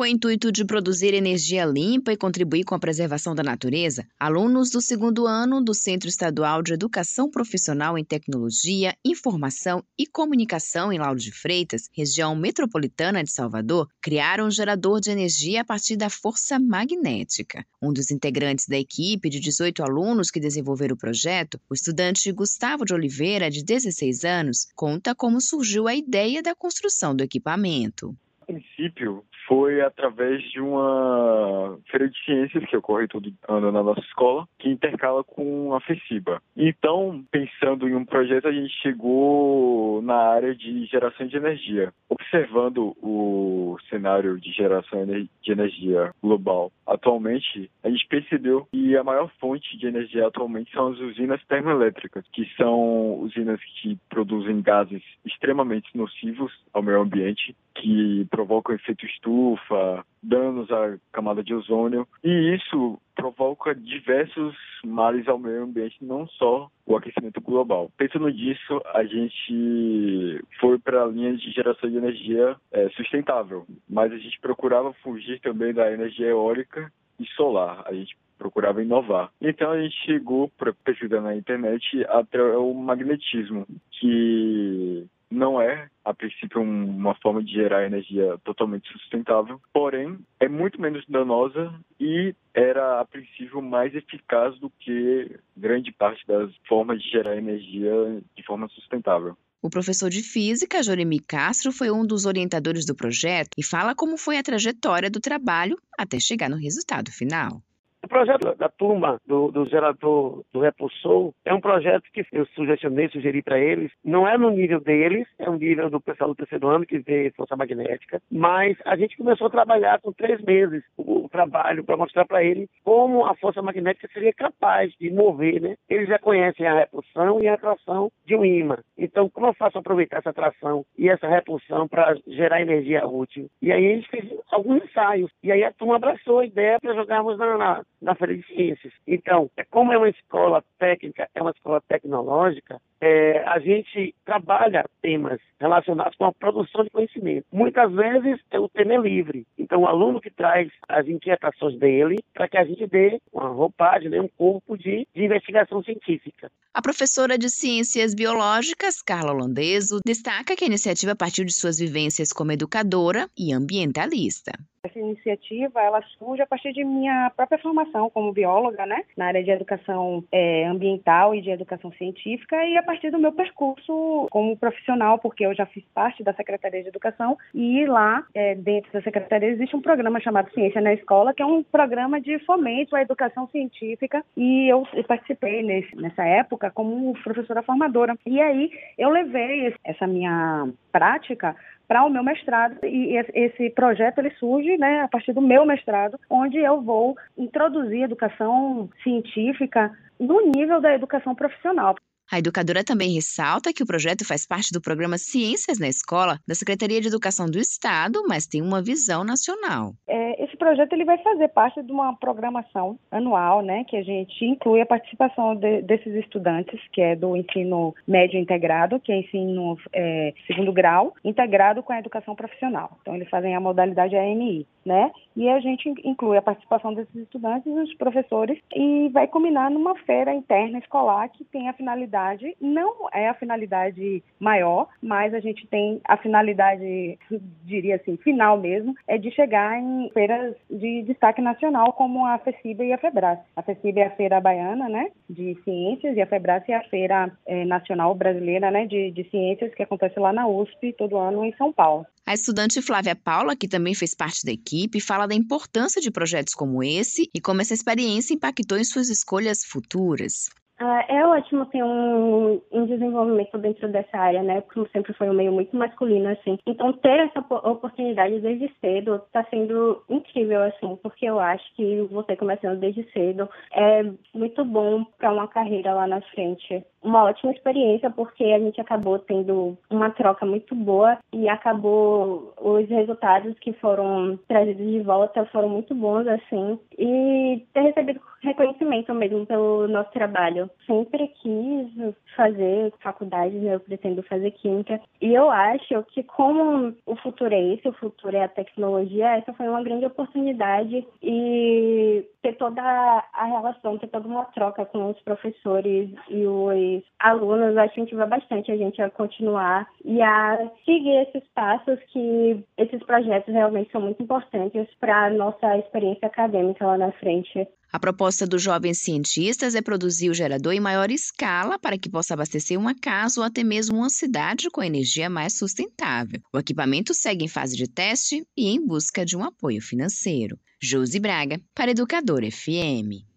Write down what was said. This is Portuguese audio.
Com o intuito de produzir energia limpa e contribuir com a preservação da natureza, alunos do segundo ano do Centro Estadual de Educação Profissional em Tecnologia, Informação e Comunicação em Lauro de Freitas, região metropolitana de Salvador, criaram um gerador de energia a partir da força magnética. Um dos integrantes da equipe de 18 alunos que desenvolveram o projeto, o estudante Gustavo de Oliveira, de 16 anos, conta como surgiu a ideia da construção do equipamento. A princípio, foi através de uma feira de ciências que ocorre todo ano na nossa escola, que intercala com a FECIBA. Então, pensando em um projeto, a gente chegou na área de geração de energia. Observando o cenário de geração de energia global atualmente, a gente percebeu que a maior fonte de energia atualmente são as usinas termoelétricas, que são usinas que produzem gases extremamente nocivos ao meio ambiente, que provocam efeito estufa, danos à camada de ozônio, e isso provoca diversos males ao meio ambiente, não só o aquecimento global. Pensando nisso, a gente foi para a linha de geração de energia é, sustentável, mas a gente procurava fugir também da energia eólica e solar. A gente procurava inovar. Então a gente chegou pesquisar na internet até o magnetismo, que não é, a princípio, uma forma de gerar energia totalmente sustentável, porém é muito menos danosa e era, a princípio, mais eficaz do que grande parte das formas de gerar energia de forma sustentável. O professor de física, Joremi Castro, foi um dos orientadores do projeto e fala como foi a trajetória do trabalho até chegar no resultado final. Projeto da turma do, do gerador do Repulsor é um projeto que eu sugestionei, sugeri para eles. Não é no nível deles, é um nível do pessoal do terceiro ano que vê força magnética, mas a gente começou a trabalhar com três meses o, o trabalho para mostrar para eles como a força magnética seria capaz de mover, né? Eles já conhecem a repulsão e a atração de um imã. Então, como eu faço aproveitar essa atração e essa repulsão para gerar energia útil? E aí a gente fez alguns ensaios. E aí a turma abraçou a ideia para jogarmos na, na na Feira de Ciências. Então, é como é uma escola técnica, é uma escola tecnológica, é, a gente trabalha temas relacionados com a produção de conhecimento. Muitas vezes o tema é livre. Então, o aluno que traz as inquietações dele para que a gente dê uma roupagem, né, um corpo de, de investigação científica. A professora de Ciências Biológicas, Carla Holandeso, destaca que a iniciativa partiu de suas vivências como educadora e ambientalista. Essa iniciativa ela surge a partir de minha própria formação como bióloga, né, na área de educação é, ambiental e de educação científica, e a partir do meu percurso como profissional, porque eu já fiz parte da Secretaria de Educação e lá é, dentro da Secretaria existe um programa chamado Ciência na Escola, que é um programa de fomento à educação científica, e eu participei nesse, nessa época como professora formadora. E aí eu levei essa minha prática para o meu mestrado e esse projeto ele surge né, a partir do meu mestrado, onde eu vou introduzir educação científica no nível da educação profissional. A educadora também ressalta que o projeto faz parte do programa Ciências na Escola da Secretaria de Educação do Estado, mas tem uma visão nacional. É, esse projeto ele vai fazer parte de uma programação anual, né, que a gente inclui a participação de, desses estudantes, que é do ensino médio integrado, que é ensino é, segundo grau, integrado com a educação profissional. Então eles fazem a modalidade AMI, né? E a gente inclui a participação desses estudantes, os professores, e vai culminar numa feira interna escolar que tem a finalidade não é a finalidade maior, mas a gente tem a finalidade, diria assim, final mesmo, é de chegar em feiras de destaque nacional como a FECIBA e a FEBRAS. A FECIBA é a feira baiana, né, de ciências, e a FEBRAS é a feira é, nacional brasileira, né, de, de ciências que acontece lá na USP todo ano em São Paulo. A estudante Flávia Paula, que também fez parte da equipe, fala da importância de projetos como esse e como essa experiência impactou em suas escolhas futuras. Ah, é ótimo ter um, um, desenvolvimento dentro dessa área, né? Como sempre foi um meio muito masculino, assim. Então, ter essa oportunidade desde cedo está sendo incrível, assim, porque eu acho que você começando desde cedo é muito bom para uma carreira lá na frente. Uma ótima experiência, porque a gente acabou tendo uma troca muito boa e acabou os resultados que foram trazidos de volta foram muito bons, assim. E ter recebido reconhecimento mesmo pelo nosso trabalho. Sempre quis fazer faculdade, né? eu pretendo fazer química. E eu acho que como o futuro é esse, o futuro é a tecnologia, essa foi uma grande oportunidade e toda a relação, ter toda uma troca com os professores e os alunos, acho que incentiva bastante a gente a continuar e a seguir esses passos que esses projetos realmente são muito importantes para a nossa experiência acadêmica lá na frente. A proposta dos jovens cientistas é produzir o gerador em maior escala para que possa abastecer uma casa ou até mesmo uma cidade com energia mais sustentável. O equipamento segue em fase de teste e em busca de um apoio financeiro. Josi Braga, para Educador FM.